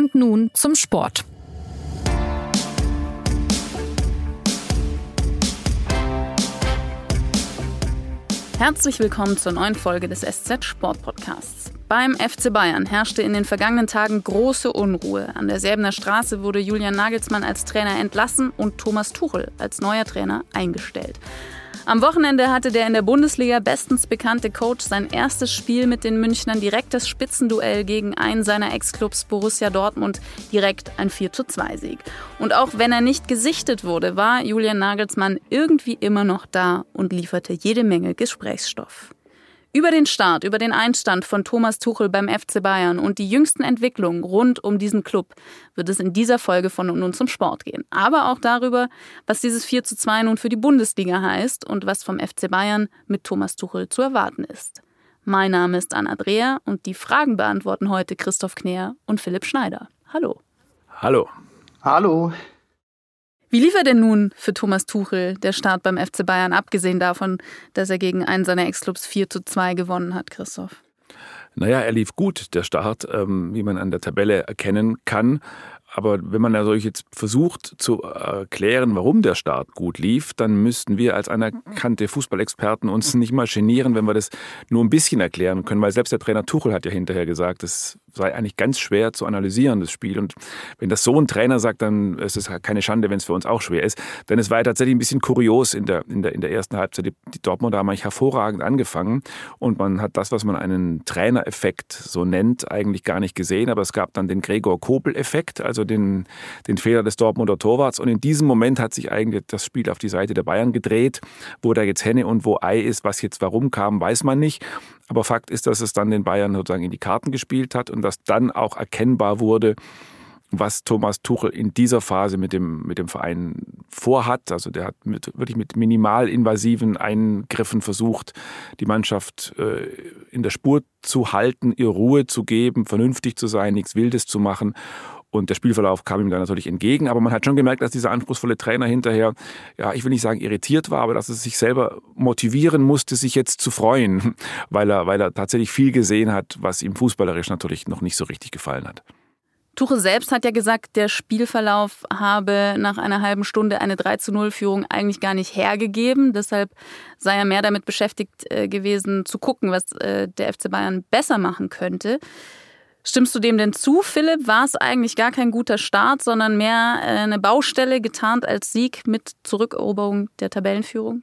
Und nun zum Sport. Herzlich willkommen zur neuen Folge des SZ Sport Podcasts. Beim FC Bayern herrschte in den vergangenen Tagen große Unruhe. An der Säbener Straße wurde Julian Nagelsmann als Trainer entlassen und Thomas Tuchel als neuer Trainer eingestellt. Am Wochenende hatte der in der Bundesliga bestens bekannte Coach sein erstes Spiel mit den Münchnern das Spitzenduell gegen einen seiner Ex-Clubs Borussia Dortmund direkt ein 4 2 Sieg. Und auch wenn er nicht gesichtet wurde, war Julian Nagelsmann irgendwie immer noch da und lieferte jede Menge Gesprächsstoff. Über den Start, über den Einstand von Thomas Tuchel beim FC Bayern und die jüngsten Entwicklungen rund um diesen Club wird es in dieser Folge von nun zum Sport gehen. Aber auch darüber, was dieses 4 zu 2 nun für die Bundesliga heißt und was vom FC Bayern mit Thomas Tuchel zu erwarten ist. Mein Name ist Anna Dreher und die Fragen beantworten heute Christoph Kneer und Philipp Schneider. Hallo. Hallo. Hallo. Wie lief er denn nun für Thomas Tuchel, der Start beim FC Bayern, abgesehen davon, dass er gegen einen seiner Ex-Clubs 4 zu 2 gewonnen hat, Christoph? Naja, er lief gut, der Start, ähm, wie man an der Tabelle erkennen kann. Aber wenn man also jetzt versucht zu erklären, warum der Start gut lief, dann müssten wir als anerkannte Fußballexperten uns nicht mal genieren, wenn wir das nur ein bisschen erklären können, weil selbst der Trainer Tuchel hat ja hinterher gesagt, es sei eigentlich ganz schwer zu analysieren, das Spiel. Und wenn das so ein Trainer sagt, dann ist es keine Schande, wenn es für uns auch schwer ist. Denn es war ja tatsächlich ein bisschen kurios in der, in der, in der ersten Halbzeit. Die, die Dortmunder haben eigentlich hervorragend angefangen und man hat das, was man einen Trainereffekt so nennt, eigentlich gar nicht gesehen. Aber es gab dann den Gregor Kobel-Effekt, also den, den Fehler des Dortmunder Torwarts. Und in diesem Moment hat sich eigentlich das Spiel auf die Seite der Bayern gedreht. Wo da jetzt Henne und wo Ei ist, was jetzt warum kam, weiß man nicht. Aber Fakt ist, dass es dann den Bayern sozusagen in die Karten gespielt hat und dass dann auch erkennbar wurde, was Thomas Tuchel in dieser Phase mit dem, mit dem Verein vorhat. Also der hat mit, wirklich mit minimalinvasiven Eingriffen versucht, die Mannschaft äh, in der Spur zu halten, ihr Ruhe zu geben, vernünftig zu sein, nichts Wildes zu machen. Und der Spielverlauf kam ihm dann natürlich entgegen. Aber man hat schon gemerkt, dass dieser anspruchsvolle Trainer hinterher, ja, ich will nicht sagen irritiert war, aber dass er sich selber motivieren musste, sich jetzt zu freuen, weil er, weil er tatsächlich viel gesehen hat, was ihm fußballerisch natürlich noch nicht so richtig gefallen hat. Tuche selbst hat ja gesagt, der Spielverlauf habe nach einer halben Stunde eine 3 zu 0 Führung eigentlich gar nicht hergegeben. Deshalb sei er mehr damit beschäftigt äh, gewesen, zu gucken, was äh, der FC Bayern besser machen könnte. Stimmst du dem denn zu, Philipp? War es eigentlich gar kein guter Start, sondern mehr äh, eine Baustelle getarnt als Sieg mit Zurückeroberung der Tabellenführung?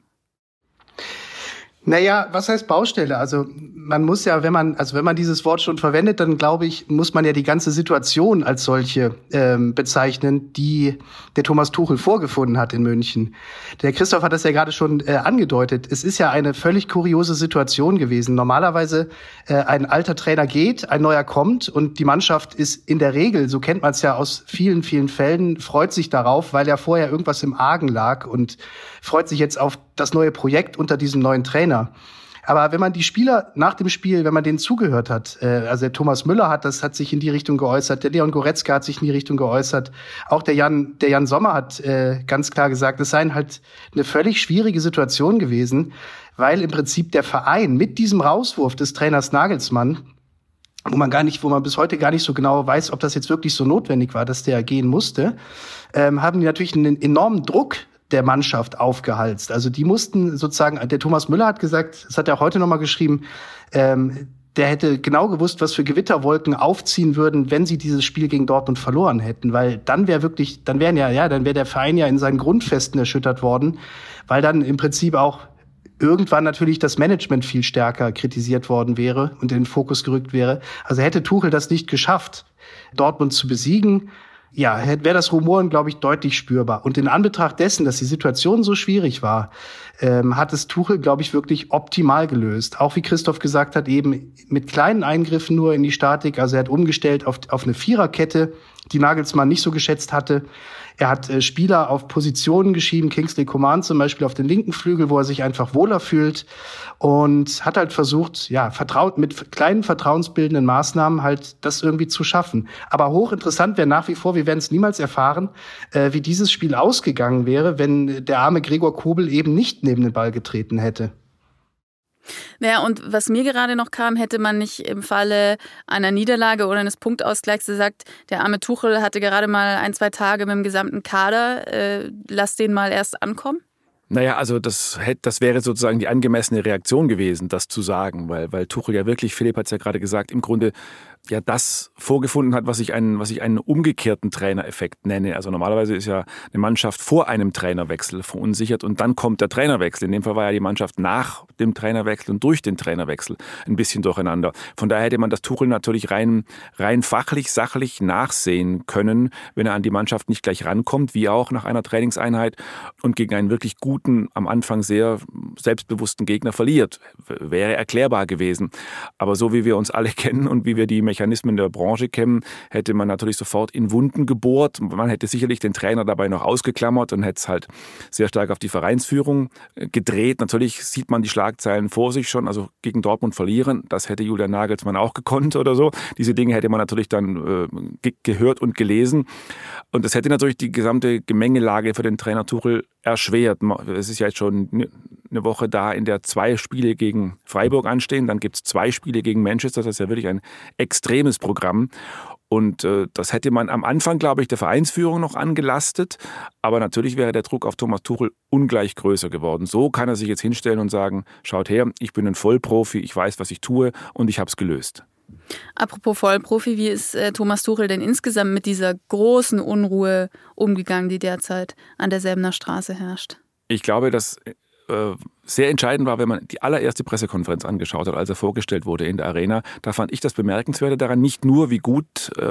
Naja, was heißt Baustelle? Also man muss ja, wenn man, also wenn man dieses Wort schon verwendet, dann glaube ich, muss man ja die ganze Situation als solche ähm, bezeichnen, die der Thomas Tuchel vorgefunden hat in München. Der Christoph hat das ja gerade schon äh, angedeutet. Es ist ja eine völlig kuriose Situation gewesen. Normalerweise äh, ein alter Trainer geht, ein neuer kommt und die Mannschaft ist in der Regel, so kennt man es ja aus vielen, vielen Fällen, freut sich darauf, weil ja vorher irgendwas im Argen lag und freut sich jetzt auf das neue Projekt unter diesem neuen Trainer. Aber wenn man die Spieler nach dem Spiel, wenn man denen zugehört hat, äh, also der Thomas Müller hat das, hat sich in die Richtung geäußert, der Leon Goretzka hat sich in die Richtung geäußert, auch der Jan, der Jan Sommer hat äh, ganz klar gesagt, es sei halt eine völlig schwierige Situation gewesen, weil im Prinzip der Verein mit diesem Rauswurf des Trainers Nagelsmann wo man gar nicht, wo man bis heute gar nicht so genau weiß, ob das jetzt wirklich so notwendig war, dass der gehen musste, ähm, haben die natürlich einen enormen Druck der Mannschaft aufgehalst. Also die mussten sozusagen, der Thomas Müller hat gesagt, das hat er heute nochmal geschrieben, ähm, der hätte genau gewusst, was für Gewitterwolken aufziehen würden, wenn sie dieses Spiel gegen Dortmund verloren hätten, weil dann wäre wirklich, dann wären ja, ja, dann wäre der Verein ja in seinen Grundfesten erschüttert worden, weil dann im Prinzip auch irgendwann natürlich das Management viel stärker kritisiert worden wäre und in den Fokus gerückt wäre. Also hätte Tuchel das nicht geschafft, Dortmund zu besiegen, ja, wäre das Rumoren, glaube ich, deutlich spürbar. Und in Anbetracht dessen, dass die Situation so schwierig war, ähm, hat es Tuchel, glaube ich, wirklich optimal gelöst. Auch wie Christoph gesagt hat, eben mit kleinen Eingriffen nur in die Statik. Also er hat umgestellt auf, auf eine Viererkette, die Nagelsmann nicht so geschätzt hatte. Er hat äh, Spieler auf Positionen geschieben, Kingsley Coman zum Beispiel auf den linken Flügel, wo er sich einfach wohler fühlt und hat halt versucht, ja, vertraut mit kleinen vertrauensbildenden Maßnahmen halt das irgendwie zu schaffen. Aber hochinteressant wäre nach wie vor, wir werden es niemals erfahren, äh, wie dieses Spiel ausgegangen wäre, wenn der arme Gregor Kobel eben nicht neben den Ball getreten hätte. Naja, und was mir gerade noch kam, hätte man nicht im Falle einer Niederlage oder eines Punktausgleichs gesagt, der arme Tuchel hatte gerade mal ein, zwei Tage mit dem gesamten Kader, äh, lass den mal erst ankommen? Naja, also das, hätte, das wäre sozusagen die angemessene Reaktion gewesen, das zu sagen, weil, weil Tuchel ja wirklich, Philipp hat es ja gerade gesagt, im Grunde ja das vorgefunden hat, was ich einen, was ich einen umgekehrten Trainereffekt nenne. Also normalerweise ist ja eine Mannschaft vor einem Trainerwechsel verunsichert und dann kommt der Trainerwechsel. In dem Fall war ja die Mannschaft nach dem Trainerwechsel und durch den Trainerwechsel ein bisschen durcheinander. Von daher hätte man das Tuchel natürlich rein, rein fachlich, sachlich nachsehen können, wenn er an die Mannschaft nicht gleich rankommt, wie auch nach einer Trainingseinheit und gegen einen wirklich guten, am Anfang sehr selbstbewussten Gegner verliert. Wäre erklärbar gewesen. Aber so wie wir uns alle kennen und wie wir die der Branche kennen, hätte man natürlich sofort in Wunden gebohrt. Man hätte sicherlich den Trainer dabei noch ausgeklammert und hätte es halt sehr stark auf die Vereinsführung äh, gedreht. Natürlich sieht man die Schlagzeilen vor sich schon, also gegen Dortmund verlieren, das hätte Julian Nagelsmann auch gekonnt oder so. Diese Dinge hätte man natürlich dann äh, gehört und gelesen. Und das hätte natürlich die gesamte Gemengelage für den Trainer Tuchel erschwert. Es ist ja jetzt schon eine Woche da, in der zwei Spiele gegen Freiburg anstehen. Dann gibt es zwei Spiele gegen Manchester. Das ist ja wirklich ein extremes Programm. Und äh, das hätte man am Anfang, glaube ich, der Vereinsführung noch angelastet. Aber natürlich wäre der Druck auf Thomas Tuchel ungleich größer geworden. So kann er sich jetzt hinstellen und sagen, schaut her, ich bin ein Vollprofi, ich weiß, was ich tue und ich habe es gelöst. Apropos Vollprofi, wie ist äh, Thomas Tuchel denn insgesamt mit dieser großen Unruhe umgegangen, die derzeit an der Säbener Straße herrscht? Ich glaube, dass äh, sehr entscheidend war, wenn man die allererste Pressekonferenz angeschaut hat, als er vorgestellt wurde in der Arena. Da fand ich das Bemerkenswerte daran, nicht nur, wie gut äh,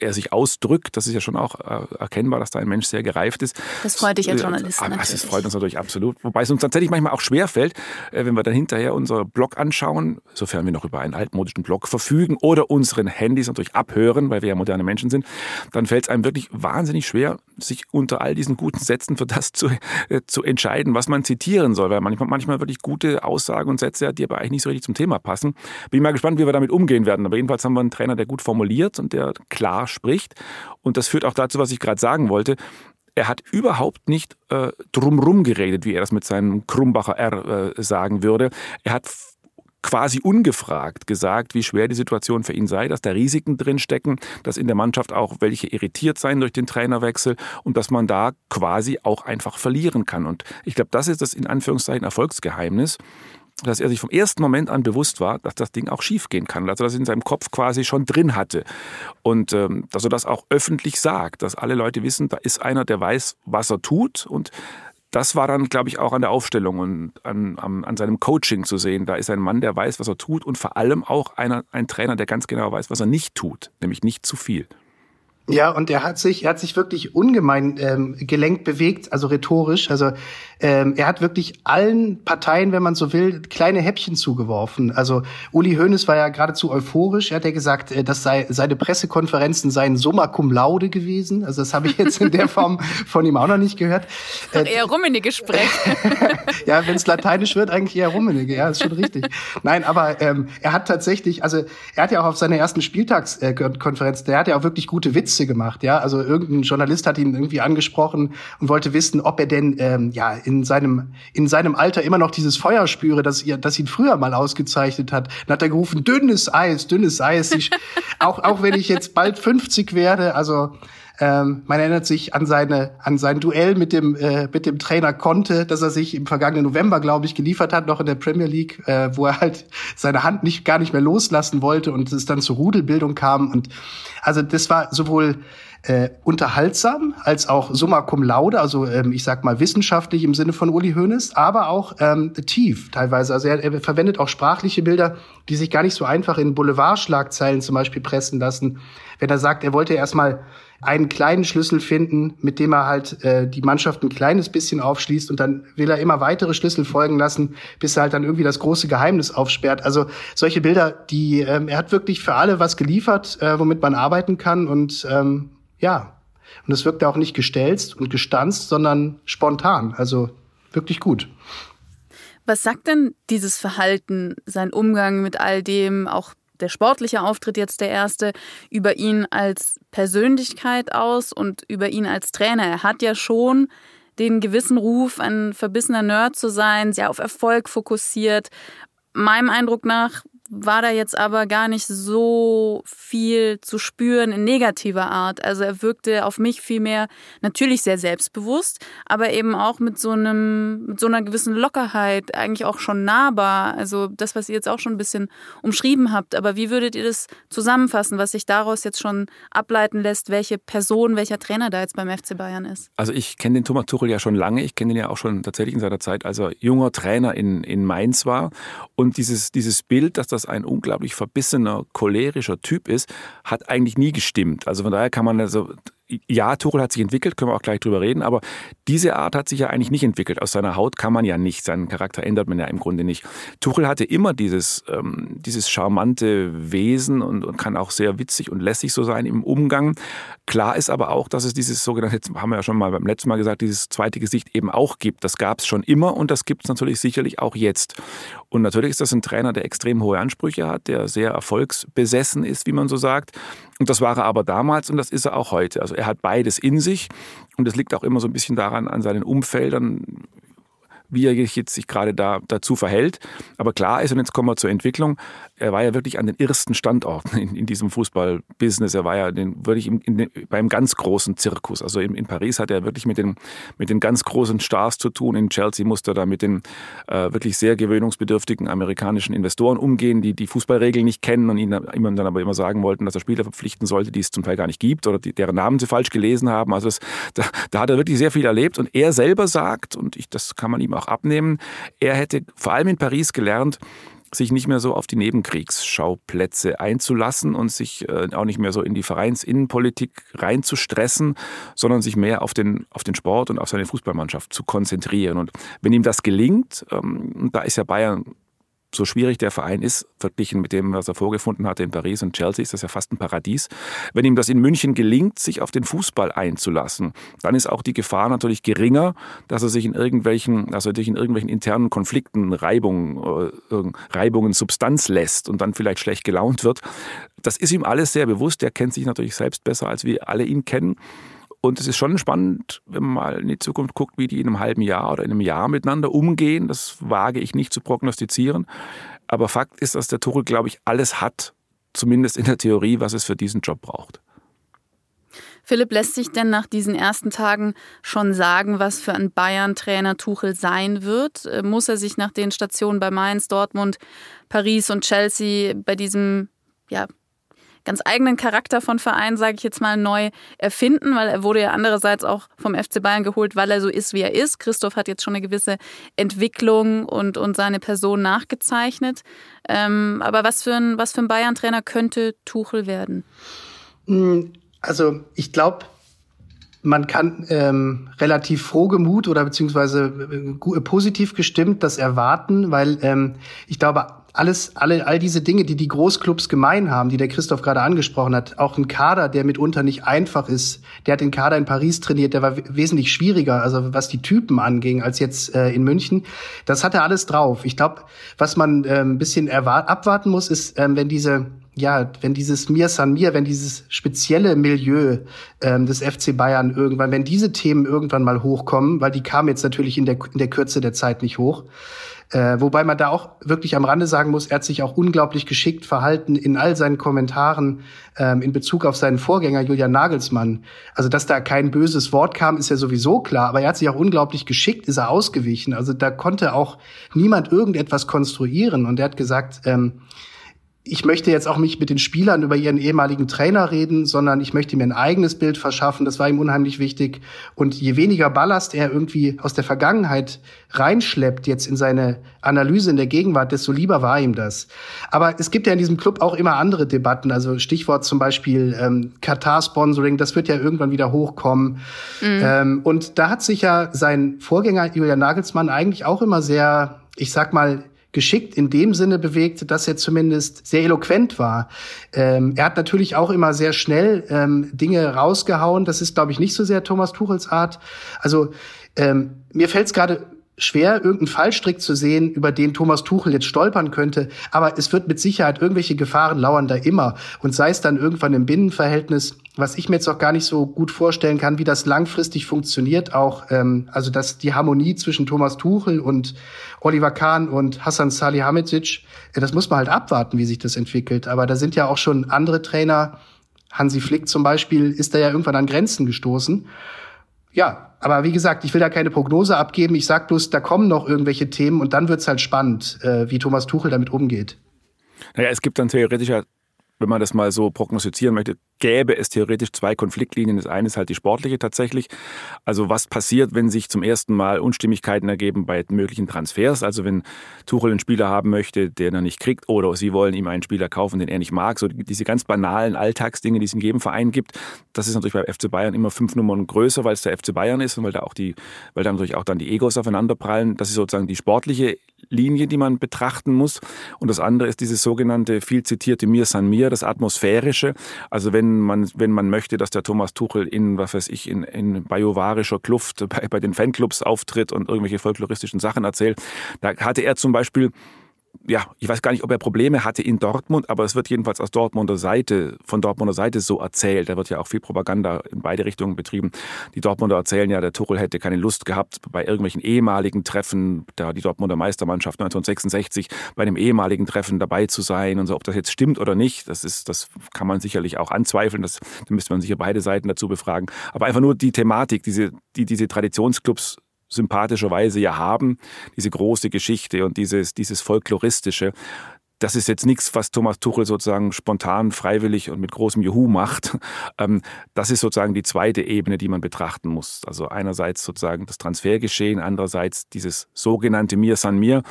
er sich ausdrückt, das ist ja schon auch äh, erkennbar, dass da ein Mensch sehr gereift ist. Das freut dich als äh, Journalist. Äh, das freut uns natürlich absolut. Wobei es uns tatsächlich manchmal auch schwerfällt, äh, wenn wir dann hinterher unser Blog anschauen, sofern wir noch über einen altmodischen Blog verfügen oder unseren Handys natürlich abhören, weil wir ja moderne Menschen sind, dann fällt es einem wirklich wahnsinnig schwer, sich unter all diesen guten Sätzen für das zu, äh, zu entscheiden, was man zitieren soll, weil manchmal manchmal wirklich gute Aussagen und Sätze die aber eigentlich nicht so richtig zum Thema passen. Bin mal gespannt, wie wir damit umgehen werden. Aber jedenfalls haben wir einen Trainer, der gut formuliert und der klar spricht. Und das führt auch dazu, was ich gerade sagen wollte. Er hat überhaupt nicht äh, drumrum geredet, wie er das mit seinem Krumbacher R äh, sagen würde. Er hat quasi ungefragt gesagt, wie schwer die Situation für ihn sei, dass da Risiken drin stecken, dass in der Mannschaft auch welche irritiert seien durch den Trainerwechsel und dass man da quasi auch einfach verlieren kann. Und ich glaube, das ist das in Anführungszeichen Erfolgsgeheimnis dass er sich vom ersten Moment an bewusst war, dass das Ding auch schiefgehen kann, dass er das in seinem Kopf quasi schon drin hatte und ähm, dass er das auch öffentlich sagt, dass alle Leute wissen, da ist einer, der weiß, was er tut und das war dann, glaube ich, auch an der Aufstellung und an, an, an, seinem Coaching zu sehen. Da ist ein Mann, der weiß, was er tut und vor allem auch einer, ein Trainer, der ganz genau weiß, was er nicht tut, nämlich nicht zu viel. Ja, und er hat sich, er hat sich wirklich ungemein ähm, gelenkt bewegt, also rhetorisch. Also ähm, er hat wirklich allen Parteien, wenn man so will, kleine Häppchen zugeworfen. Also Uli Hoeneß war ja geradezu euphorisch. Er hat ja gesagt, äh, das sei seine Pressekonferenzen seien summa cum laude gewesen. Also das habe ich jetzt in der Form von ihm auch noch nicht gehört. Äh, eher rummenige Sprech. ja, wenn es lateinisch wird, eigentlich eher rummenige. Ja, ist schon richtig. Nein, aber ähm, er hat tatsächlich, also er hat ja auch auf seiner ersten Spieltagskonferenz, der hat ja auch wirklich gute Witze Witze gemacht, ja. Also irgendein Journalist hat ihn irgendwie angesprochen und wollte wissen, ob er denn ähm, ja in seinem in seinem Alter immer noch dieses Feuer spüre, das ihr, das ihn früher mal ausgezeichnet hat. Dann hat er gerufen, dünnes Eis, dünnes Eis. Ich, auch auch wenn ich jetzt bald 50 werde, also ähm, man erinnert sich an seine an sein Duell mit dem äh, mit dem Trainer Conte, dass er sich im vergangenen November, glaube ich, geliefert hat, noch in der Premier League, äh, wo er halt seine Hand nicht gar nicht mehr loslassen wollte und es dann zur Rudelbildung kam. Und also das war sowohl äh, unterhaltsam als auch summa cum laude, also ähm, ich sag mal wissenschaftlich im Sinne von Uli Hoeneß, aber auch ähm, tief teilweise. Also er, er verwendet auch sprachliche Bilder, die sich gar nicht so einfach in Boulevardschlagzeilen zum Beispiel pressen lassen. Wenn er sagt, er wollte erstmal einen kleinen Schlüssel finden, mit dem er halt äh, die Mannschaft ein kleines bisschen aufschließt und dann will er immer weitere Schlüssel folgen lassen, bis er halt dann irgendwie das große Geheimnis aufsperrt. Also solche Bilder, die ähm, er hat wirklich für alle was geliefert, äh, womit man arbeiten kann und ähm, ja, und es wirkt auch nicht gestelzt und gestanzt, sondern spontan. Also wirklich gut. Was sagt denn dieses Verhalten, sein Umgang mit all dem, auch der sportliche Auftritt jetzt der erste, über ihn als Persönlichkeit aus und über ihn als Trainer. Er hat ja schon den gewissen Ruf, ein verbissener Nerd zu sein, sehr auf Erfolg fokussiert. meinem Eindruck nach war da jetzt aber gar nicht so viel zu spüren in negativer Art. Also er wirkte auf mich vielmehr natürlich sehr selbstbewusst, aber eben auch mit so einem, mit so einer gewissen Lockerheit, eigentlich auch schon nahbar. Also das, was ihr jetzt auch schon ein bisschen umschrieben habt. Aber wie würdet ihr das zusammenfassen, was sich daraus jetzt schon ableiten lässt, welche Person, welcher Trainer da jetzt beim FC Bayern ist? Also ich kenne den Thomas Tuchel ja schon lange. Ich kenne ihn ja auch schon tatsächlich in seiner Zeit, als er junger Trainer in, in Mainz war. Und dieses, dieses Bild, das das ein unglaublich verbissener, cholerischer Typ ist, hat eigentlich nie gestimmt. Also von daher kann man also ja, Tuchel hat sich entwickelt, können wir auch gleich drüber reden, aber diese Art hat sich ja eigentlich nicht entwickelt. Aus seiner Haut kann man ja nicht, seinen Charakter ändert man ja im Grunde nicht. Tuchel hatte immer dieses, ähm, dieses charmante Wesen und, und kann auch sehr witzig und lässig so sein im Umgang. Klar ist aber auch, dass es dieses sogenannte, haben wir ja schon mal beim letzten Mal gesagt, dieses zweite Gesicht eben auch gibt. Das gab es schon immer und das gibt es natürlich sicherlich auch jetzt. Und natürlich ist das ein Trainer, der extrem hohe Ansprüche hat, der sehr erfolgsbesessen ist, wie man so sagt. Und das war er aber damals und das ist er auch heute. Also er hat beides in sich und es liegt auch immer so ein bisschen daran an seinen Umfeldern, wie er jetzt sich gerade da dazu verhält. Aber klar ist, und jetzt kommen wir zur Entwicklung, er war ja wirklich an den ersten Standorten in, in diesem Fußballbusiness. Er war ja den, wirklich in, in beim ganz großen Zirkus. Also in, in, Paris hat er wirklich mit den, mit den ganz großen Stars zu tun. In Chelsea musste er da mit den äh, wirklich sehr gewöhnungsbedürftigen amerikanischen Investoren umgehen, die die Fußballregeln nicht kennen und ihm dann aber immer sagen wollten, dass er Spieler verpflichten sollte, die es zum Teil gar nicht gibt oder die, deren Namen sie falsch gelesen haben. Also das, da, da hat er wirklich sehr viel erlebt. Und er selber sagt, und ich, das kann man ihm auch abnehmen, er hätte vor allem in Paris gelernt, sich nicht mehr so auf die Nebenkriegsschauplätze einzulassen und sich äh, auch nicht mehr so in die Vereinsinnenpolitik reinzustressen, sondern sich mehr auf den, auf den Sport und auf seine Fußballmannschaft zu konzentrieren. Und wenn ihm das gelingt, ähm, da ist ja Bayern so schwierig der Verein ist, verglichen mit dem, was er vorgefunden hatte in Paris und Chelsea, ist das ja fast ein Paradies. Wenn ihm das in München gelingt, sich auf den Fußball einzulassen, dann ist auch die Gefahr natürlich geringer, dass er sich in irgendwelchen, dass er sich in irgendwelchen internen Konflikten, Reibungen, äh, Reibungen Substanz lässt und dann vielleicht schlecht gelaunt wird. Das ist ihm alles sehr bewusst. Der kennt sich natürlich selbst besser, als wir alle ihn kennen. Und es ist schon spannend, wenn man mal in die Zukunft guckt, wie die in einem halben Jahr oder in einem Jahr miteinander umgehen. Das wage ich nicht zu prognostizieren. Aber Fakt ist, dass der Tuchel, glaube ich, alles hat, zumindest in der Theorie, was es für diesen Job braucht. Philipp, lässt sich denn nach diesen ersten Tagen schon sagen, was für ein Bayern-Trainer Tuchel sein wird? Äh, muss er sich nach den Stationen bei Mainz, Dortmund, Paris und Chelsea bei diesem ja, ganz eigenen Charakter von Verein, sage ich jetzt mal, neu erfinden, weil er wurde ja andererseits auch vom FC Bayern geholt, weil er so ist, wie er ist. Christoph hat jetzt schon eine gewisse Entwicklung und, und seine Person nachgezeichnet. Ähm, aber was für ein, ein Bayern-Trainer könnte Tuchel werden? Hm, also ich glaube, man kann ähm, relativ frohgemut oder beziehungsweise äh, positiv gestimmt das erwarten, weil ähm, ich glaube, alles, alle, all diese Dinge, die die Großclubs gemein haben, die der Christoph gerade angesprochen hat, auch ein Kader, der mitunter nicht einfach ist, der hat den Kader in Paris trainiert, der war wesentlich schwieriger, also was die Typen anging, als jetzt äh, in München. Das hat er alles drauf. Ich glaube, was man äh, ein bisschen abwarten muss, ist, äh, wenn diese ja, wenn dieses Mir San Mir, wenn dieses spezielle Milieu ähm, des FC Bayern irgendwann, wenn diese Themen irgendwann mal hochkommen, weil die kamen jetzt natürlich in der, in der Kürze der Zeit nicht hoch, äh, wobei man da auch wirklich am Rande sagen muss, er hat sich auch unglaublich geschickt verhalten in all seinen Kommentaren ähm, in Bezug auf seinen Vorgänger Julian Nagelsmann. Also, dass da kein böses Wort kam, ist ja sowieso klar, aber er hat sich auch unglaublich geschickt, ist er ausgewichen. Also da konnte auch niemand irgendetwas konstruieren. Und er hat gesagt, ähm, ich möchte jetzt auch nicht mit den Spielern über ihren ehemaligen Trainer reden, sondern ich möchte mir ein eigenes Bild verschaffen. Das war ihm unheimlich wichtig. Und je weniger Ballast er irgendwie aus der Vergangenheit reinschleppt, jetzt in seine Analyse in der Gegenwart, desto lieber war ihm das. Aber es gibt ja in diesem Club auch immer andere Debatten. Also Stichwort zum Beispiel ähm, Katar-Sponsoring, das wird ja irgendwann wieder hochkommen. Mhm. Ähm, und da hat sich ja sein Vorgänger Julian Nagelsmann eigentlich auch immer sehr, ich sag mal, geschickt in dem Sinne bewegt, dass er zumindest sehr eloquent war. Ähm, er hat natürlich auch immer sehr schnell ähm, Dinge rausgehauen. Das ist, glaube ich, nicht so sehr Thomas Tuchels Art. Also ähm, mir fällt es gerade schwer, irgendeinen Fallstrick zu sehen, über den Thomas Tuchel jetzt stolpern könnte. Aber es wird mit Sicherheit irgendwelche Gefahren lauern da immer. Und sei es dann irgendwann im Binnenverhältnis was ich mir jetzt auch gar nicht so gut vorstellen kann, wie das langfristig funktioniert, auch ähm, also dass die Harmonie zwischen Thomas Tuchel und Oliver Kahn und Hassan Salihamidzic, äh, das muss man halt abwarten, wie sich das entwickelt. Aber da sind ja auch schon andere Trainer, Hansi Flick zum Beispiel, ist da ja irgendwann an Grenzen gestoßen. Ja, aber wie gesagt, ich will da keine Prognose abgeben. Ich sag bloß, da kommen noch irgendwelche Themen und dann wird's halt spannend, äh, wie Thomas Tuchel damit umgeht. Naja, es gibt dann theoretisch ja wenn man das mal so prognostizieren möchte, gäbe es theoretisch zwei Konfliktlinien. Das eine ist halt die sportliche tatsächlich. Also was passiert, wenn sich zum ersten Mal Unstimmigkeiten ergeben bei möglichen Transfers? Also wenn Tuchel einen Spieler haben möchte, den er nicht kriegt, oder sie wollen ihm einen Spieler kaufen, den er nicht mag. So diese ganz banalen Alltagsdinge, die es in jedem Verein gibt. Das ist natürlich bei FC Bayern immer fünf Nummern größer, weil es der FC Bayern ist und weil da auch die, weil da natürlich auch dann die Egos aufeinanderprallen. Das ist sozusagen die sportliche Linie, die man betrachten muss. Und das andere ist dieses sogenannte viel zitierte Mir San Mir, das Atmosphärische. Also wenn man, wenn man möchte, dass der Thomas Tuchel in, was weiß ich, in, in bajovarischer Kluft bei, bei den Fanclubs auftritt und irgendwelche folkloristischen Sachen erzählt, da hatte er zum Beispiel ja, ich weiß gar nicht, ob er Probleme hatte in Dortmund, aber es wird jedenfalls aus Dortmunder Seite, von Dortmunder Seite so erzählt. Da wird ja auch viel Propaganda in beide Richtungen betrieben. Die Dortmunder erzählen ja, der Tuchel hätte keine Lust gehabt, bei irgendwelchen ehemaligen Treffen, da die Dortmunder Meistermannschaft 1966, bei einem ehemaligen Treffen dabei zu sein und so. Ob das jetzt stimmt oder nicht, das ist, das kann man sicherlich auch anzweifeln. Das, da müsste man sicher beide Seiten dazu befragen. Aber einfach nur die Thematik, diese, die diese Traditionsclubs sympathischerweise ja haben, diese große Geschichte und dieses, dieses Folkloristische. Das ist jetzt nichts, was Thomas Tuchel sozusagen spontan, freiwillig und mit großem Juhu macht. Ähm, das ist sozusagen die zweite Ebene, die man betrachten muss. Also einerseits sozusagen das Transfergeschehen, andererseits dieses sogenannte Mir San Mir.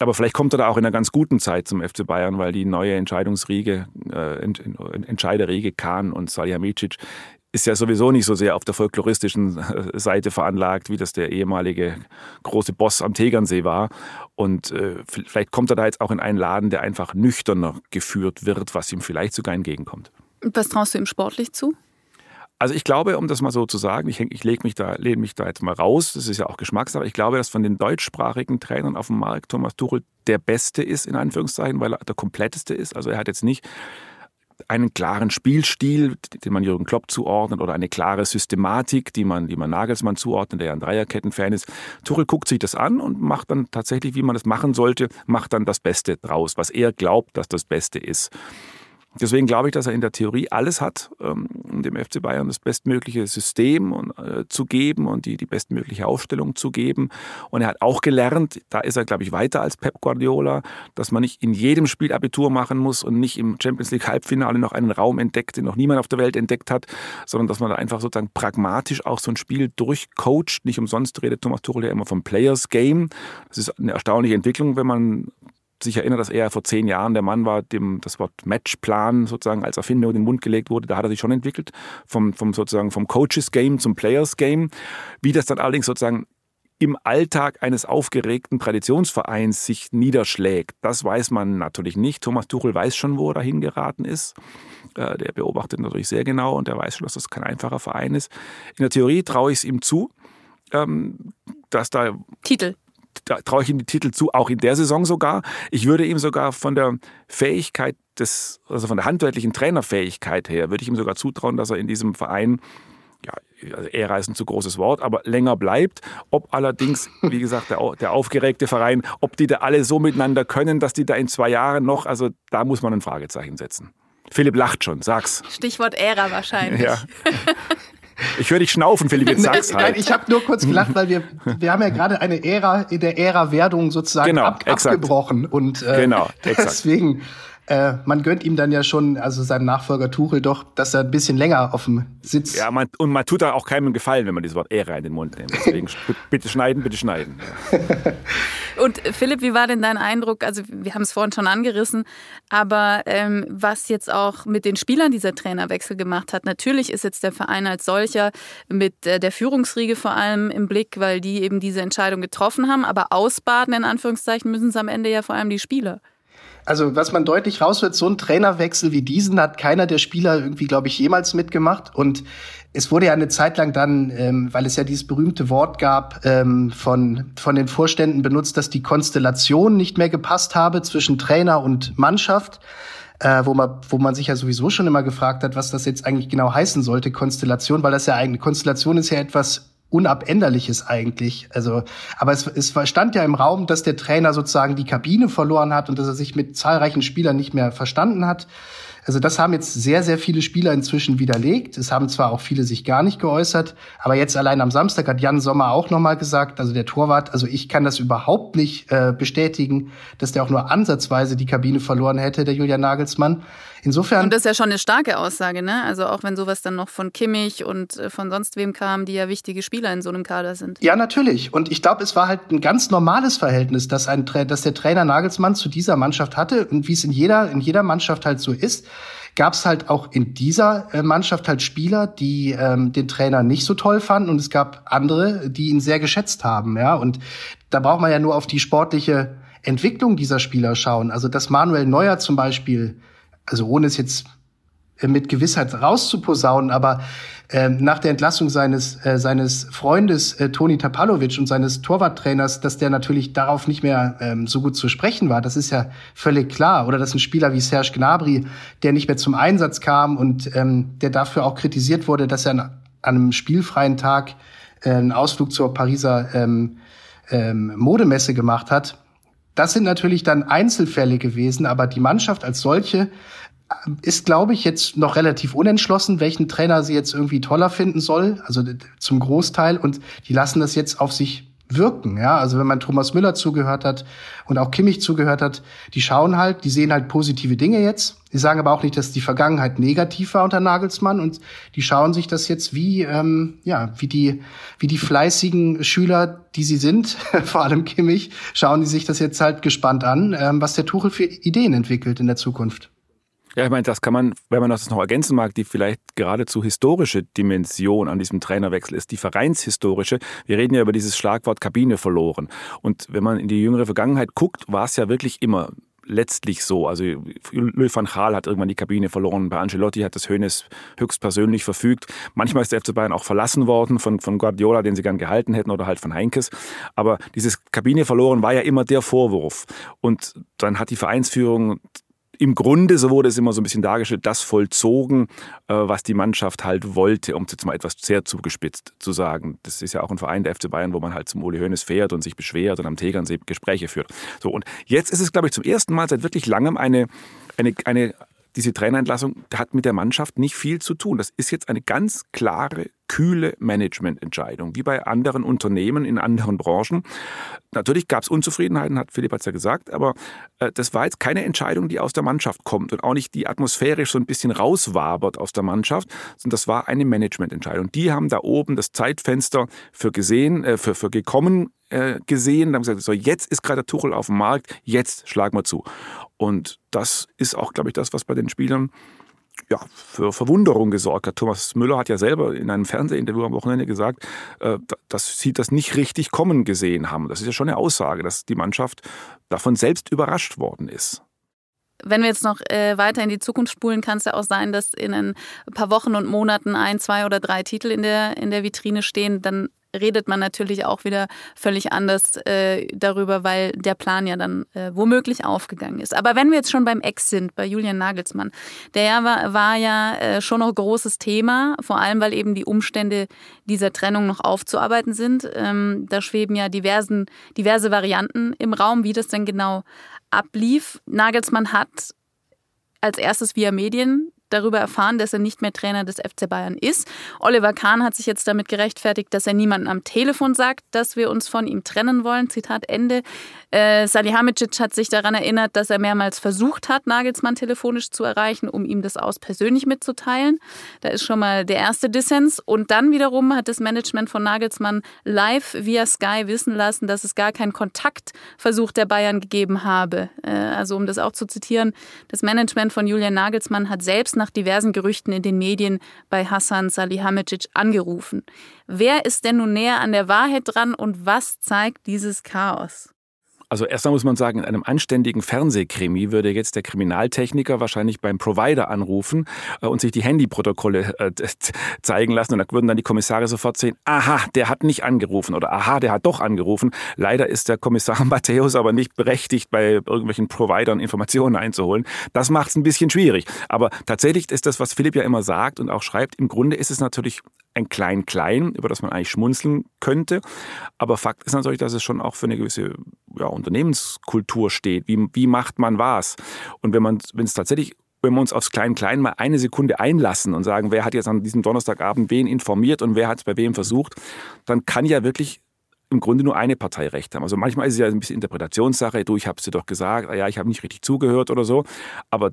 Aber vielleicht kommt er da auch in einer ganz guten Zeit zum FC Bayern, weil die neue Entscheidungsriege, äh, Entscheiderriege Kahn und Salihamidzic ist ja sowieso nicht so sehr auf der folkloristischen äh, Seite veranlagt, wie das der ehemalige große Boss am Tegernsee war. Und äh, vielleicht kommt er da jetzt auch in einen Laden, der einfach nüchterner geführt wird, was ihm vielleicht sogar entgegenkommt. Was traust du ihm sportlich zu? Also ich glaube, um das mal so zu sagen, ich, ich lege mich, da, lehne mich da jetzt mal raus, das ist ja auch Geschmackssache, ich glaube, dass von den deutschsprachigen Trainern auf dem Markt Thomas Tuchel der Beste ist, in Anführungszeichen, weil er der kompletteste ist. Also er hat jetzt nicht einen klaren Spielstil, den man Jürgen Klopp zuordnet, oder eine klare Systematik, die man, die man Nagelsmann zuordnet, der ja ein Dreierketten-Fan ist. Tuchel guckt sich das an und macht dann tatsächlich, wie man das machen sollte, macht dann das Beste draus, was er glaubt, dass das Beste ist. Deswegen glaube ich, dass er in der Theorie alles hat, um ähm, dem FC Bayern das bestmögliche System äh, zu geben und die, die bestmögliche Aufstellung zu geben. Und er hat auch gelernt, da ist er, glaube ich, weiter als Pep Guardiola, dass man nicht in jedem Spiel Abitur machen muss und nicht im Champions League Halbfinale noch einen Raum entdeckt, den noch niemand auf der Welt entdeckt hat, sondern dass man da einfach sozusagen pragmatisch auch so ein Spiel durchcoacht. Nicht umsonst redet Thomas Tuchel ja immer vom Players Game. Das ist eine erstaunliche Entwicklung, wenn man sich erinnert, dass er vor zehn Jahren der Mann war, dem das Wort Matchplan sozusagen als Erfindung in den Mund gelegt wurde. Da hat er sich schon entwickelt, vom, vom sozusagen vom Coaches Game zum Players Game. Wie das dann allerdings sozusagen im Alltag eines aufgeregten Traditionsvereins sich niederschlägt, das weiß man natürlich nicht. Thomas Tuchel weiß schon, wo er dahin geraten ist. Äh, der beobachtet natürlich sehr genau und der weiß schon, dass das kein einfacher Verein ist. In der Theorie traue ich es ihm zu, ähm, dass da Titel traue ich ihm die Titel zu, auch in der Saison sogar. Ich würde ihm sogar von der Fähigkeit des, also von der handwerklichen Trainerfähigkeit her, würde ich ihm sogar zutrauen, dass er in diesem Verein ja, also Ära ist ein zu großes Wort, aber länger bleibt. Ob allerdings, wie gesagt, der, der, aufgeregte Verein, ob die da alle so miteinander können, dass die da in zwei Jahren noch, also da muss man ein Fragezeichen setzen. Philipp lacht schon, sag's. Stichwort Ära wahrscheinlich. Ja. Ich höre dich schnaufen, Philipp, jetzt sag's halt. Nein, ich habe nur kurz gelacht, weil wir, wir haben ja gerade eine Ära in der Ära Werdung sozusagen genau, ab, abgebrochen. Und äh, genau, deswegen äh, man gönnt ihm dann ja schon, also seinem Nachfolger Tuchel doch, dass er ein bisschen länger auf dem Sitz. Ja, man, und man tut da auch keinem Gefallen, wenn man dieses Wort Ära in den Mund nimmt. Deswegen bitte schneiden, bitte schneiden. und Philipp, wie war denn dein Eindruck? Also wir haben es vorhin schon angerissen, aber ähm, was jetzt auch mit den Spielern dieser Trainerwechsel gemacht hat. Natürlich ist jetzt der Verein als solcher mit äh, der Führungsriege vor allem im Blick, weil die eben diese Entscheidung getroffen haben. Aber ausbaden in Anführungszeichen müssen es am Ende ja vor allem die Spieler. Also was man deutlich raus wird, so ein Trainerwechsel wie diesen hat keiner der Spieler irgendwie, glaube ich, jemals mitgemacht. Und es wurde ja eine Zeit lang dann, ähm, weil es ja dieses berühmte Wort gab, ähm, von, von den Vorständen benutzt, dass die Konstellation nicht mehr gepasst habe zwischen Trainer und Mannschaft. äh, wo, man, wo man sich ja sowieso schon immer gefragt hat, was das jetzt eigentlich genau heißen sollte, Konstellation, weil das ja eigentlich, Konstellation ist ja etwas Unabänderliches eigentlich. Also, aber es, es stand ja im Raum, dass der Trainer sozusagen die Kabine verloren hat und dass er sich mit zahlreichen Spielern nicht mehr verstanden hat. Also das haben jetzt sehr, sehr viele Spieler inzwischen widerlegt. Es haben zwar auch viele sich gar nicht geäußert, aber jetzt allein am Samstag hat Jan Sommer auch nochmal gesagt, also der Torwart, also ich kann das überhaupt nicht äh, bestätigen, dass der auch nur ansatzweise die Kabine verloren hätte, der Julian Nagelsmann. Insofern. Und das ist ja schon eine starke Aussage, ne? Also auch wenn sowas dann noch von Kimmich und äh, von sonst wem kam, die ja wichtige Spieler in so einem Kader sind. Ja, natürlich. Und ich glaube, es war halt ein ganz normales Verhältnis, dass, ein, dass der Trainer Nagelsmann zu dieser Mannschaft hatte und wie es in jeder, in jeder Mannschaft halt so ist gab es halt auch in dieser äh, Mannschaft halt Spieler, die ähm, den Trainer nicht so toll fanden und es gab andere, die ihn sehr geschätzt haben, ja. Und da braucht man ja nur auf die sportliche Entwicklung dieser Spieler schauen. Also dass Manuel Neuer zum Beispiel also ohne es jetzt äh, mit Gewissheit rauszuposaunen, aber äh, nach der Entlassung seines, äh, seines Freundes äh, Toni Tapalovic und seines Torwarttrainers, dass der natürlich darauf nicht mehr ähm, so gut zu sprechen war, das ist ja völlig klar. Oder dass ein Spieler wie Serge Gnabry, der nicht mehr zum Einsatz kam und ähm, der dafür auch kritisiert wurde, dass er an, an einem spielfreien Tag äh, einen Ausflug zur Pariser ähm, ähm, Modemesse gemacht hat. Das sind natürlich dann Einzelfälle gewesen, aber die Mannschaft als solche ist, glaube ich, jetzt noch relativ unentschlossen, welchen Trainer sie jetzt irgendwie toller finden soll, also zum Großteil. Und die lassen das jetzt auf sich wirken. Ja, also wenn man Thomas Müller zugehört hat und auch Kimmich zugehört hat, die schauen halt, die sehen halt positive Dinge jetzt. Die sagen aber auch nicht, dass die Vergangenheit negativ war unter Nagelsmann und die schauen sich das jetzt wie, ähm, ja, wie die, wie die fleißigen Schüler, die sie sind, vor allem Kimmich, schauen die sich das jetzt halt gespannt an, ähm, was der Tuchel für Ideen entwickelt in der Zukunft. Ja, ich meine, das kann man, wenn man das noch ergänzen mag, die vielleicht geradezu historische Dimension an diesem Trainerwechsel ist, die vereinshistorische. Wir reden ja über dieses Schlagwort Kabine verloren. Und wenn man in die jüngere Vergangenheit guckt, war es ja wirklich immer letztlich so. Also Louis van Gaal hat irgendwann die Kabine verloren. Bei Ancelotti hat das Hönes höchstpersönlich verfügt. Manchmal ist der FC Bayern auch verlassen worden von, von Guardiola, den sie gern gehalten hätten, oder halt von Heinkes. Aber dieses Kabine verloren war ja immer der Vorwurf. Und dann hat die Vereinsführung im Grunde, so wurde es immer so ein bisschen dargestellt, das vollzogen, äh, was die Mannschaft halt wollte, um es jetzt mal etwas sehr zugespitzt zu sagen. Das ist ja auch ein Verein der FC Bayern, wo man halt zum Uli Hoeneß fährt und sich beschwert und am Tegernsee Gespräche führt. So, und jetzt ist es, glaube ich, zum ersten Mal seit wirklich langem eine, eine, eine diese Trainerentlassung hat mit der Mannschaft nicht viel zu tun. Das ist jetzt eine ganz klare, kühle Managemententscheidung, wie bei anderen Unternehmen in anderen Branchen. Natürlich gab es Unzufriedenheiten, hat Philipp hat's ja gesagt, aber äh, das war jetzt keine Entscheidung, die aus der Mannschaft kommt und auch nicht die atmosphärisch so ein bisschen rauswabert aus der Mannschaft, sondern das war eine Managemententscheidung. Die haben da oben das Zeitfenster für gesehen, äh, für, für gekommen äh, gesehen, haben gesagt, so jetzt ist gerade der Tuchel auf dem Markt, jetzt schlagen wir zu. Und das ist auch, glaube ich, das, was bei den Spielern ja, für Verwunderung gesorgt hat. Thomas Müller hat ja selber in einem Fernsehinterview am Wochenende gesagt, äh, dass sie das nicht richtig kommen gesehen haben. Das ist ja schon eine Aussage, dass die Mannschaft davon selbst überrascht worden ist. Wenn wir jetzt noch äh, weiter in die Zukunft spulen, kann es ja auch sein, dass in ein paar Wochen und Monaten ein, zwei oder drei Titel in der, in der Vitrine stehen. Dann redet man natürlich auch wieder völlig anders äh, darüber, weil der Plan ja dann äh, womöglich aufgegangen ist. Aber wenn wir jetzt schon beim Ex sind, bei Julian Nagelsmann, der war, war ja äh, schon noch großes Thema, vor allem weil eben die Umstände dieser Trennung noch aufzuarbeiten sind. Ähm, da schweben ja diversen, diverse Varianten im Raum, wie das denn genau ablief. Nagelsmann hat als erstes via Medien darüber erfahren, dass er nicht mehr Trainer des FC Bayern ist. Oliver Kahn hat sich jetzt damit gerechtfertigt, dass er niemandem am Telefon sagt, dass wir uns von ihm trennen wollen. Zitat Ende. Äh, Salihamidzic hat sich daran erinnert, dass er mehrmals versucht hat, Nagelsmann telefonisch zu erreichen, um ihm das aus persönlich mitzuteilen. Da ist schon mal der erste Dissens. Und dann wiederum hat das Management von Nagelsmann live via Sky wissen lassen, dass es gar keinen Kontaktversuch der Bayern gegeben habe. Äh, also um das auch zu zitieren, das Management von Julian Nagelsmann hat selbst nach diversen Gerüchten in den Medien bei Hassan Salihamidzic angerufen. Wer ist denn nun näher an der Wahrheit dran und was zeigt dieses Chaos? Also erstmal muss man sagen, in einem anständigen Fernsehkrimi würde jetzt der Kriminaltechniker wahrscheinlich beim Provider anrufen äh, und sich die Handyprotokolle äh, zeigen lassen und da würden dann die Kommissare sofort sehen, aha, der hat nicht angerufen oder aha, der hat doch angerufen. Leider ist der Kommissar Matthäus aber nicht berechtigt, bei irgendwelchen Providern Informationen einzuholen. Das macht es ein bisschen schwierig. Aber tatsächlich ist das, was Philipp ja immer sagt und auch schreibt, im Grunde ist es natürlich ein Klein-Klein, über das man eigentlich schmunzeln könnte. Aber Fakt ist natürlich, dass es schon auch für eine gewisse ja, Unternehmenskultur steht. Wie, wie macht man was? Und wenn man, wenn es tatsächlich wenn wir uns aufs Klein-Klein mal eine Sekunde einlassen und sagen, wer hat jetzt an diesem Donnerstagabend wen informiert und wer hat es bei wem versucht, dann kann ja wirklich im Grunde nur eine Partei recht haben. Also manchmal ist es ja ein bisschen Interpretationssache, du, ich habe es dir doch gesagt, ja, ich habe nicht richtig zugehört oder so, aber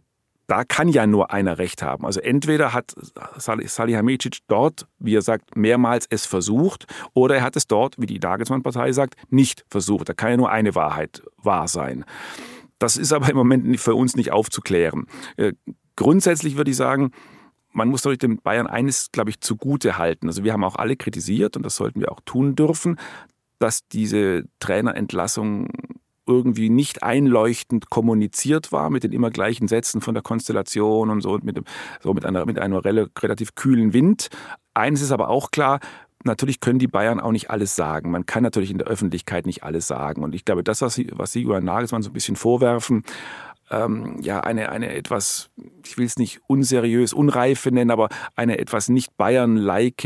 da kann ja nur einer recht haben. Also entweder hat Salihamidzic dort, wie er sagt, mehrmals es versucht, oder er hat es dort, wie die Dagelsmann-Partei sagt, nicht versucht. Da kann ja nur eine Wahrheit wahr sein. Das ist aber im Moment für uns nicht aufzuklären. Äh, grundsätzlich würde ich sagen, man muss durch den Bayern eines, glaube ich, zugute halten. Also wir haben auch alle kritisiert, und das sollten wir auch tun dürfen, dass diese Trainerentlassung irgendwie nicht einleuchtend kommuniziert war mit den immer gleichen Sätzen von der Konstellation und so und mit, dem, so mit einer, mit einem relativ kühlen Wind. Eines ist aber auch klar, natürlich können die Bayern auch nicht alles sagen. Man kann natürlich in der Öffentlichkeit nicht alles sagen. Und ich glaube, das, was Sie, was Sie Johann Nagelsmann so ein bisschen vorwerfen, ähm, ja, eine, eine etwas, ich will es nicht unseriös, unreife nennen, aber eine etwas nicht Bayern-like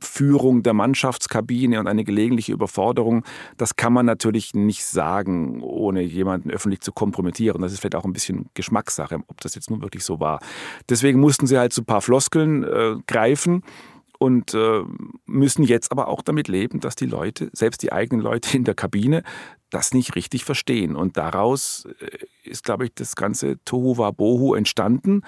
Führung der Mannschaftskabine und eine gelegentliche Überforderung, das kann man natürlich nicht sagen, ohne jemanden öffentlich zu kompromittieren. Das ist vielleicht auch ein bisschen Geschmackssache, ob das jetzt nun wirklich so war. Deswegen mussten sie halt so ein paar Floskeln äh, greifen und äh, müssen jetzt aber auch damit leben, dass die Leute, selbst die eigenen Leute in der Kabine, das nicht richtig verstehen. Und daraus äh, ist, glaube ich, das ganze Tohu Wabohu entstanden.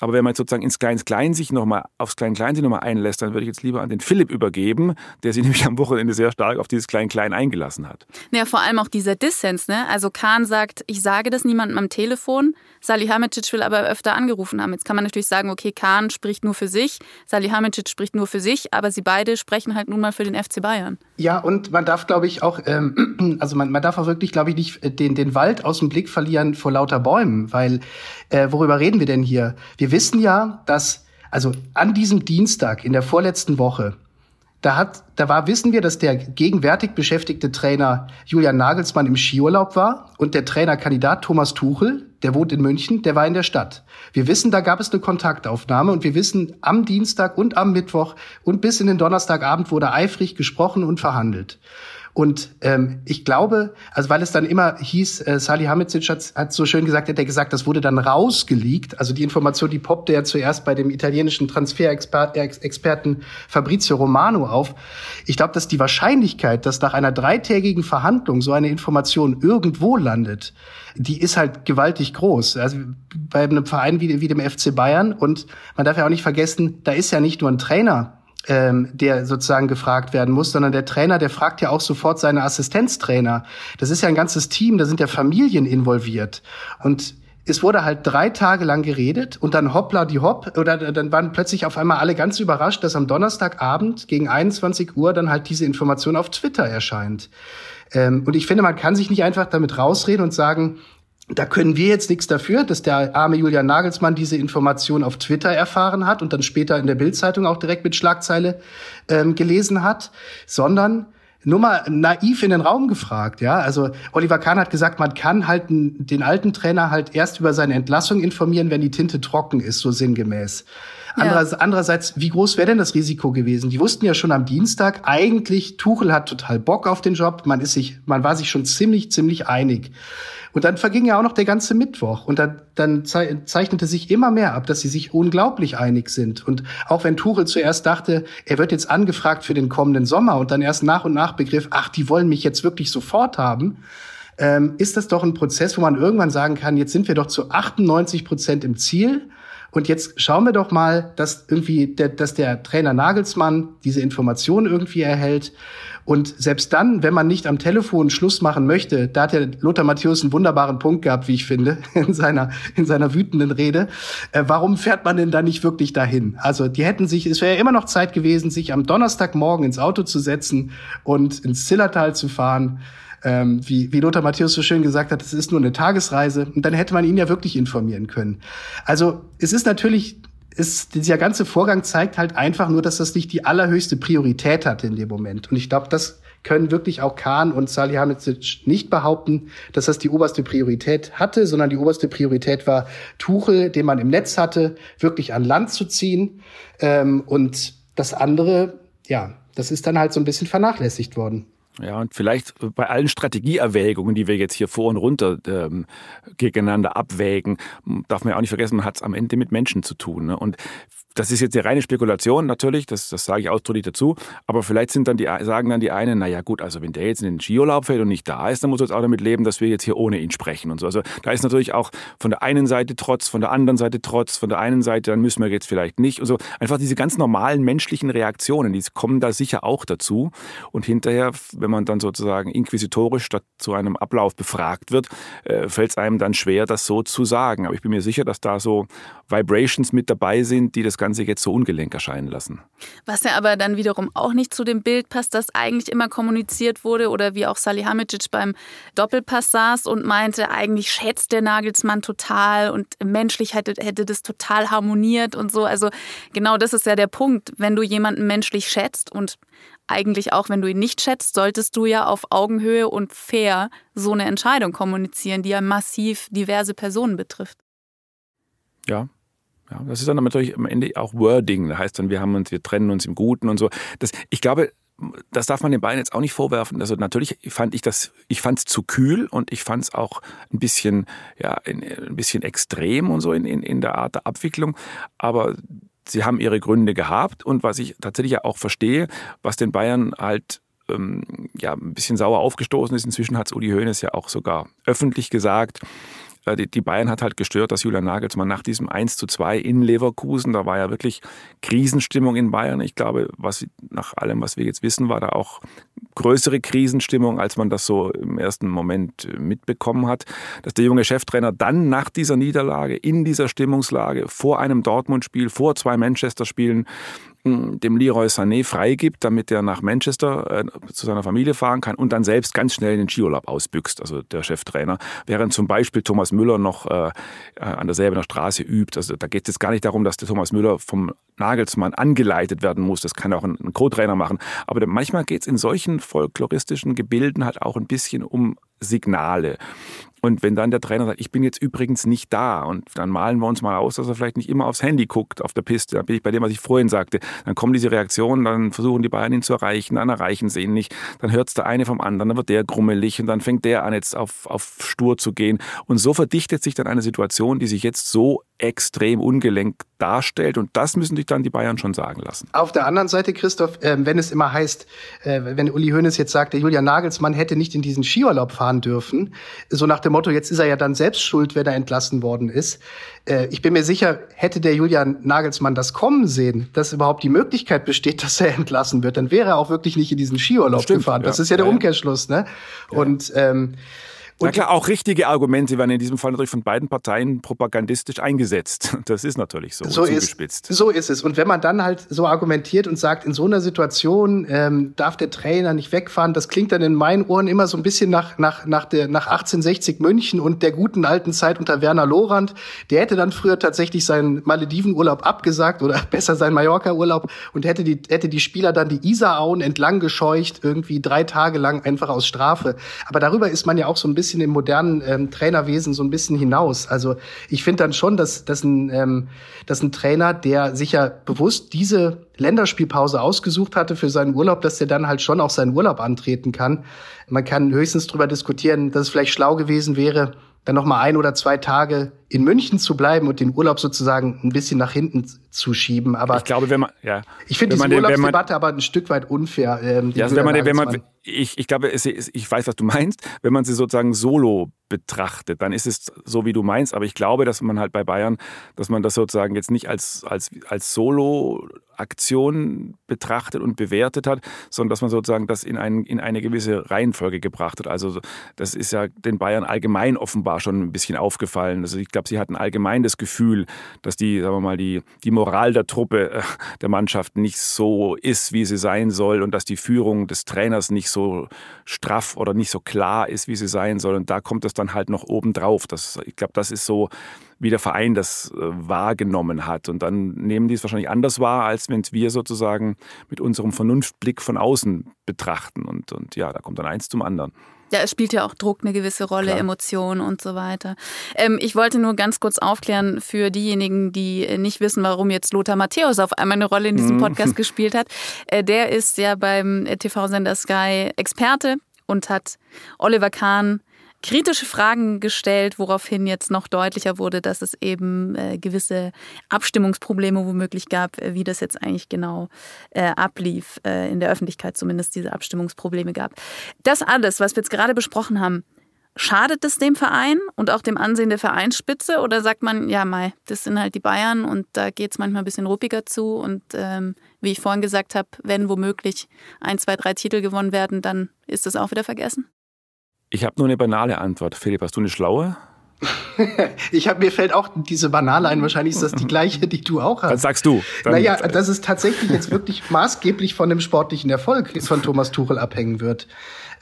Aber wenn man jetzt sozusagen ins Klein-Klein sich nochmal, aufs Klein-Klein sich nochmal einlässt, dann würde ich jetzt lieber an den Philipp übergeben, der sich nämlich am Wochenende sehr stark auf dieses Klein-Klein eingelassen hat. Ja, vor allem auch dieser Dissens, ne? Also Kahn sagt, ich sage das niemandem am Telefon, Salihamidzic will aber öfter angerufen haben. Jetzt kann man natürlich sagen, okay, Kahn spricht nur für sich, Salihamidzic spricht nur für sich, aber sie beide sprechen halt nun mal für den FC Bayern. Ja, und man darf, glaube ich, auch, ähm, also man, man darf auch wirklich, glaube ich, nicht äh, den, den Wald aus dem Blick verlieren vor lauter Bäumen, weil äh, worüber reden wir denn hier? Wir wissen ja, dass, also an diesem Dienstag in der vorletzten Woche, da hat, da war, wissen wir, dass der gegenwärtig beschäftigte Trainer Julian Nagelsmann im Skiurlaub war und der Trainerkandidat Thomas Tuchel, der wohnt in München, der war in der Stadt. Wir wissen, da gab es eine Kontaktaufnahme und wir wissen, am Dienstag und am Mittwoch und bis in den Donnerstagabend wurde eifrig gesprochen und verhandelt. Und ähm, ich glaube, also weil es dann immer hieß, äh, Salih Hamidzic hat, hat so schön gesagt, hat er gesagt, das wurde dann rausgeleakt. Also die Information, die poppte ja zuerst bei dem italienischen Transferexperten Fabrizio Romano auf. Ich glaube, dass die Wahrscheinlichkeit, dass nach einer dreitägigen Verhandlung so eine Information irgendwo landet, die ist halt gewaltig groß. Also bei einem Verein wie, wie dem FC Bayern. Und man darf ja auch nicht vergessen, da ist ja nicht nur ein Trainer ähm, der sozusagen gefragt werden muss, sondern der Trainer, der fragt ja auch sofort seine Assistenztrainer. Das ist ja ein ganzes Team, da sind ja Familien involviert. Und es wurde halt drei Tage lang geredet und dann hoppla die hopp oder dann waren plötzlich auf einmal alle ganz überrascht, dass am Donnerstagabend gegen 21 Uhr dann halt diese Information auf Twitter erscheint. Ähm, und ich finde, man kann sich nicht einfach damit rausreden und sagen, da können wir jetzt nichts dafür, dass der arme Julian Nagelsmann diese Information auf Twitter erfahren hat und dann später in der Bildzeitung auch direkt mit Schlagzeile ähm, gelesen hat, sondern nur mal naiv in den Raum gefragt, ja. Also Oliver Kahn hat gesagt, man kann halt den alten Trainer halt erst über seine Entlassung informieren, wenn die Tinte trocken ist, so sinngemäß. Andererseits, ja. andererseits, wie groß wäre denn das Risiko gewesen? Die wussten ja schon am Dienstag, eigentlich Tuchel hat total Bock auf den Job, man ist sich, man war sich schon ziemlich, ziemlich einig. Und dann verging ja auch noch der ganze Mittwoch. Und dann, dann zeichnete sich immer mehr ab, dass sie sich unglaublich einig sind. Und auch wenn Tuchel zuerst dachte, er wird jetzt angefragt für den kommenden Sommer und dann erst nach und nach begriff, ach, die wollen mich jetzt wirklich sofort haben, ähm, ist das doch ein Prozess, wo man irgendwann sagen kann, jetzt sind wir doch zu 98 Prozent im Ziel. Und jetzt schauen wir doch mal, dass irgendwie, der, dass der Trainer Nagelsmann diese Information irgendwie erhält. Und selbst dann, wenn man nicht am Telefon Schluss machen möchte, da hat ja Lothar Matthäus einen wunderbaren Punkt gehabt, wie ich finde, in seiner, in seiner wütenden Rede. Äh, warum fährt man denn da nicht wirklich dahin? Also, die hätten sich, es wäre ja immer noch Zeit gewesen, sich am Donnerstagmorgen ins Auto zu setzen und ins Zillertal zu fahren ähm, wie, wie Lothar Matthäus so schön gesagt hat, es ist nur eine Tagesreise. Und dann hätte man ihn ja wirklich informieren können. Also es ist natürlich ist, dieser ganze Vorgang zeigt halt einfach nur, dass das nicht die allerhöchste Priorität hatte in dem Moment. Und ich glaube, das können wirklich auch Kahn und Salihamidzic nicht behaupten, dass das die oberste Priorität hatte, sondern die oberste Priorität war, Tuchel, den man im Netz hatte, wirklich an Land zu ziehen. Ähm, und das andere, ja, das ist dann halt so ein bisschen vernachlässigt worden. Ja, und vielleicht bei allen Strategieerwägungen, die wir jetzt hier vor und runter ähm, gegeneinander abwägen, darf man ja auch nicht vergessen, man hat es am Ende mit Menschen zu tun. Ne? Und das ist jetzt eine reine Spekulation natürlich, das, das sage ich ausdrücklich dazu, aber vielleicht sind dann die, sagen dann die einen, naja gut, also wenn der jetzt in den Skiurlaub fährt und nicht da ist, dann muss er jetzt auch damit leben, dass wir jetzt hier ohne ihn sprechen und so. Also da ist natürlich auch von der einen Seite Trotz, von der anderen Seite Trotz, von der einen Seite, dann müssen wir jetzt vielleicht nicht. Also einfach diese ganz normalen menschlichen Reaktionen, die kommen da sicher auch dazu. Und hinterher, wenn man dann sozusagen inquisitorisch statt zu einem Ablauf befragt wird, äh, fällt es einem dann schwer, das so zu sagen. Aber ich bin mir sicher, dass da so Vibrations mit dabei sind, die das Ganze jetzt so ungelenk erscheinen lassen. Was ja aber dann wiederum auch nicht zu dem Bild passt, das eigentlich immer kommuniziert wurde oder wie auch Salihamidzic beim Doppelpass saß und meinte, eigentlich schätzt der Nagelsmann total und menschlich hätte, hätte das total harmoniert und so. Also genau das ist ja der Punkt. Wenn du jemanden menschlich schätzt und eigentlich auch, wenn du ihn nicht schätzt, solltest du ja auf Augenhöhe und fair so eine Entscheidung kommunizieren, die ja massiv diverse Personen betrifft. Ja, ja, das ist dann natürlich am Ende auch Wording. Das heißt dann, wir haben uns, wir trennen uns im Guten und so. Das, ich glaube, das darf man den beiden jetzt auch nicht vorwerfen. Also natürlich fand ich das, ich fand es zu kühl und ich fand es auch ein bisschen, ja, ein bisschen extrem und so in, in, in der Art der Abwicklung. Aber sie haben ihre Gründe gehabt und was ich tatsächlich ja auch verstehe, was den Bayern halt ähm, ja ein bisschen sauer aufgestoßen ist. Inzwischen hat es Uli Hoeneß ja auch sogar öffentlich gesagt die Bayern hat halt gestört, dass Julian Nagelsmann nach diesem 1 zu 2 in Leverkusen, da war ja wirklich Krisenstimmung in Bayern. Ich glaube, was, nach allem, was wir jetzt wissen, war da auch größere Krisenstimmung, als man das so im ersten Moment äh, mitbekommen hat. Dass der junge Cheftrainer dann nach dieser Niederlage, in dieser Stimmungslage, vor einem Dortmund-Spiel, vor zwei Manchester-Spielen, dem Leroy Sané freigibt, damit er nach Manchester äh, zu seiner Familie fahren kann und dann selbst ganz schnell in den Skiurlaub ausbüchst, also der Cheftrainer. Während zum Beispiel Thomas Müller noch äh, äh an derselben Straße übt. Also da geht es gar nicht darum, dass der Thomas Müller vom Nagelsmann angeleitet werden muss. Das kann auch ein, ein Co-Trainer machen. Aber manchmal geht es in solchen folkloristischen Gebilden halt auch ein bisschen um Signale. Und wenn dann der Trainer sagt, ich bin jetzt übrigens nicht da und dann malen wir uns mal aus, dass er vielleicht nicht immer aufs Handy guckt auf der Piste, dann bin ich bei dem, was ich vorhin sagte, dann kommen diese Reaktionen, dann versuchen die Bayern ihn zu erreichen, dann erreichen sie ihn nicht, dann hört es der eine vom anderen, dann wird der grummelig und dann fängt der an jetzt auf, auf stur zu gehen und so verdichtet sich dann eine Situation, die sich jetzt so extrem ungelenk darstellt. Und das müssen sich dann die Bayern schon sagen lassen. Auf der anderen Seite, Christoph, äh, wenn es immer heißt, äh, wenn Uli Hoeneß jetzt sagt, der Julian Nagelsmann hätte nicht in diesen Skiurlaub fahren dürfen, so nach dem Motto, jetzt ist er ja dann selbst schuld, wenn er entlassen worden ist. Äh, ich bin mir sicher, hätte der Julian Nagelsmann das kommen sehen, dass überhaupt die Möglichkeit besteht, dass er entlassen wird, dann wäre er auch wirklich nicht in diesen Skiurlaub Stimmt, gefahren. Das ja. ist ja der Umkehrschluss. Ne? Ja. Und ähm, und Na klar, auch richtige Argumente werden in diesem Fall natürlich von beiden Parteien propagandistisch eingesetzt. Das ist natürlich so, so zugespitzt. Ist, so ist es. Und wenn man dann halt so argumentiert und sagt, in so einer Situation ähm, darf der Trainer nicht wegfahren, das klingt dann in meinen Ohren immer so ein bisschen nach, nach, nach, der, nach 1860 München und der guten alten Zeit unter Werner Lorand. Der hätte dann früher tatsächlich seinen Maledivenurlaub abgesagt oder besser seinen Mallorca-Urlaub und hätte die, hätte die Spieler dann die Isarauen entlang gescheucht, irgendwie drei Tage lang einfach aus Strafe. Aber darüber ist man ja auch so ein bisschen bisschen im modernen ähm, Trainerwesen so ein bisschen hinaus. Also ich finde dann schon, dass, dass, ein, ähm, dass ein Trainer, der sich ja bewusst diese Länderspielpause ausgesucht hatte für seinen Urlaub, dass der dann halt schon auch seinen Urlaub antreten kann. Man kann höchstens drüber diskutieren, dass es vielleicht schlau gewesen wäre, dann noch mal ein oder zwei Tage in München zu bleiben und den Urlaub sozusagen ein bisschen nach hinten zu schieben. Aber ich glaube, wenn man, ja, ich finde diese Urlaubsdebatte aber ein Stück weit unfair. Ähm, ja, also wenn man, wenn man, ich, ich glaube, ich weiß, was du meinst. Wenn man sie sozusagen solo betrachtet, dann ist es so, wie du meinst. Aber ich glaube, dass man halt bei Bayern, dass man das sozusagen jetzt nicht als, als, als Solo Aktion betrachtet und bewertet hat, sondern dass man sozusagen das in, ein, in eine gewisse Reihenfolge gebracht hat. Also das ist ja den Bayern allgemein offenbar schon ein bisschen aufgefallen. Also ich glaube, sie hatten allgemein das Gefühl, dass die, sagen wir mal, die, die Moral der Truppe, äh, der Mannschaft nicht so ist, wie sie sein soll und dass die Führung des Trainers nicht so straff oder nicht so klar ist, wie sie sein soll. Und da kommt es dann halt noch oben drauf. Ich glaube, das ist so wie der Verein das äh, wahrgenommen hat. Und dann nehmen die es wahrscheinlich anders wahr, als wenn wir sozusagen mit unserem Vernunftblick von außen betrachten. Und, und ja, da kommt dann eins zum anderen. Ja, es spielt ja auch Druck eine gewisse Rolle, Klar. Emotionen und so weiter. Ähm, ich wollte nur ganz kurz aufklären für diejenigen, die nicht wissen, warum jetzt Lothar Matthäus auf einmal eine Rolle in diesem mhm. Podcast gespielt hat. Äh, der ist ja beim TV-Sender Sky Experte und hat Oliver Kahn kritische Fragen gestellt, woraufhin jetzt noch deutlicher wurde, dass es eben äh, gewisse Abstimmungsprobleme womöglich gab, äh, wie das jetzt eigentlich genau äh, ablief, äh, in der Öffentlichkeit zumindest diese Abstimmungsprobleme gab. Das alles, was wir jetzt gerade besprochen haben, Schadet es dem Verein und auch dem Ansehen der Vereinsspitze oder sagt man, ja, Mai, das sind halt die Bayern und da geht es manchmal ein bisschen ruppiger zu und ähm, wie ich vorhin gesagt habe, wenn womöglich ein, zwei, drei Titel gewonnen werden, dann ist das auch wieder vergessen? Ich habe nur eine banale Antwort. Philipp, hast du eine schlaue? ich habe mir fällt auch diese banale ein. Wahrscheinlich ist das die gleiche, die du auch hast. Was sagst du? Dann naja, dass es tatsächlich jetzt wirklich maßgeblich von dem sportlichen Erfolg von Thomas Tuchel abhängen wird.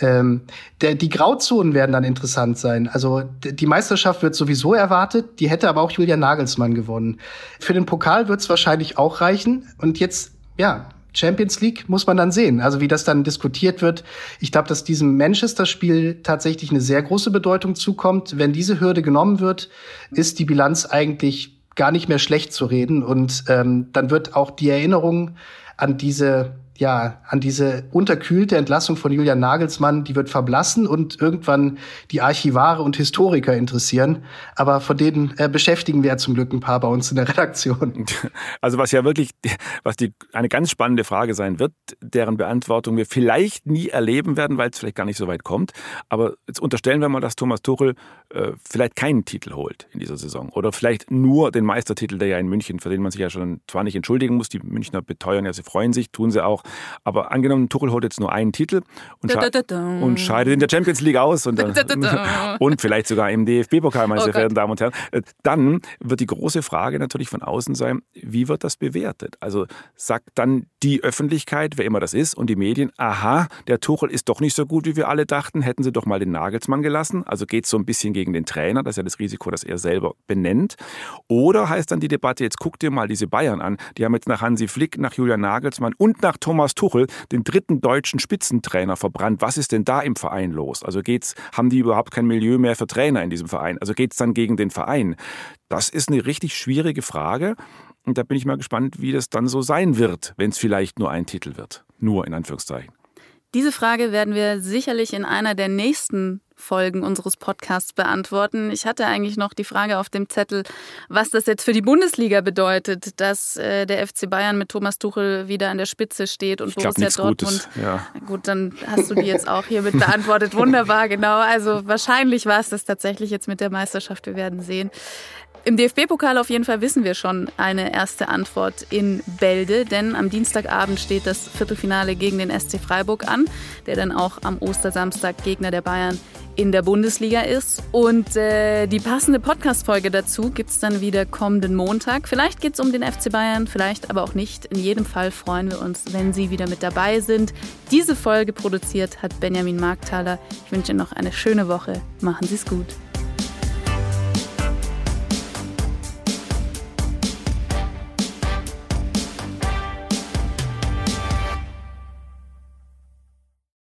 Ähm, der, die Grauzonen werden dann interessant sein. Also die Meisterschaft wird sowieso erwartet, die hätte aber auch Julian Nagelsmann gewonnen. Für den Pokal wird es wahrscheinlich auch reichen. Und jetzt, ja, Champions League muss man dann sehen. Also wie das dann diskutiert wird. Ich glaube, dass diesem Manchester-Spiel tatsächlich eine sehr große Bedeutung zukommt. Wenn diese Hürde genommen wird, ist die Bilanz eigentlich gar nicht mehr schlecht zu reden. Und ähm, dann wird auch die Erinnerung an diese ja, an diese unterkühlte Entlassung von Julian Nagelsmann, die wird verblassen und irgendwann die Archivare und Historiker interessieren. Aber von denen äh, beschäftigen wir ja zum Glück ein paar bei uns in der Redaktion. Also was ja wirklich, was die, eine ganz spannende Frage sein wird, deren Beantwortung wir vielleicht nie erleben werden, weil es vielleicht gar nicht so weit kommt. Aber jetzt unterstellen wir mal, dass Thomas Tuchel äh, vielleicht keinen Titel holt in dieser Saison oder vielleicht nur den Meistertitel, der ja in München, für den man sich ja schon zwar nicht entschuldigen muss, die Münchner beteuern ja, sie freuen sich, tun sie auch, aber angenommen, Tuchel holt jetzt nur einen Titel und, sche und scheidet in der Champions League aus und, und vielleicht sogar im DFB-Pokal, meine oh sehr verehrten Damen und Herren, äh, dann wird die große Frage natürlich von außen sein, wie wird das bewertet? Also sagt dann die Öffentlichkeit, wer immer das ist, und die Medien, aha, der Tuchel ist doch nicht so gut, wie wir alle dachten, hätten sie doch mal den Nagelsmann gelassen. Also geht es so ein bisschen gegen den Trainer, das ist ja das Risiko, das er selber benennt. Oder heißt dann die Debatte, jetzt guck dir mal diese Bayern an, die haben jetzt nach Hansi Flick, nach Julian Nagelsmann und nach Thomas Tuchel den dritten deutschen Spitzentrainer verbrannt. Was ist denn da im Verein los? Also geht's, haben die überhaupt kein Milieu mehr für Trainer in diesem Verein? Also geht es dann gegen den Verein? Das ist eine richtig schwierige Frage. Und da bin ich mal gespannt, wie das dann so sein wird, wenn es vielleicht nur ein Titel wird. Nur in Anführungszeichen. Diese Frage werden wir sicherlich in einer der nächsten Folgen unseres Podcasts beantworten. Ich hatte eigentlich noch die Frage auf dem Zettel, was das jetzt für die Bundesliga bedeutet, dass äh, der FC Bayern mit Thomas Tuchel wieder an der Spitze steht und ich Borussia Dortmund. Ja. Gut, dann hast du die jetzt auch hiermit beantwortet. Wunderbar, genau. Also wahrscheinlich war es das tatsächlich jetzt mit der Meisterschaft. Wir werden sehen. Im DFB-Pokal auf jeden Fall wissen wir schon eine erste Antwort in Bälde, denn am Dienstagabend steht das Viertelfinale gegen den SC Freiburg an, der dann auch am Ostersamstag Gegner der Bayern in der Bundesliga ist. Und äh, die passende Podcast-Folge dazu gibt es dann wieder kommenden Montag. Vielleicht geht es um den FC Bayern, vielleicht aber auch nicht. In jedem Fall freuen wir uns, wenn Sie wieder mit dabei sind. Diese Folge produziert hat Benjamin Markthaler. Ich wünsche Ihnen noch eine schöne Woche. Machen Sie es gut.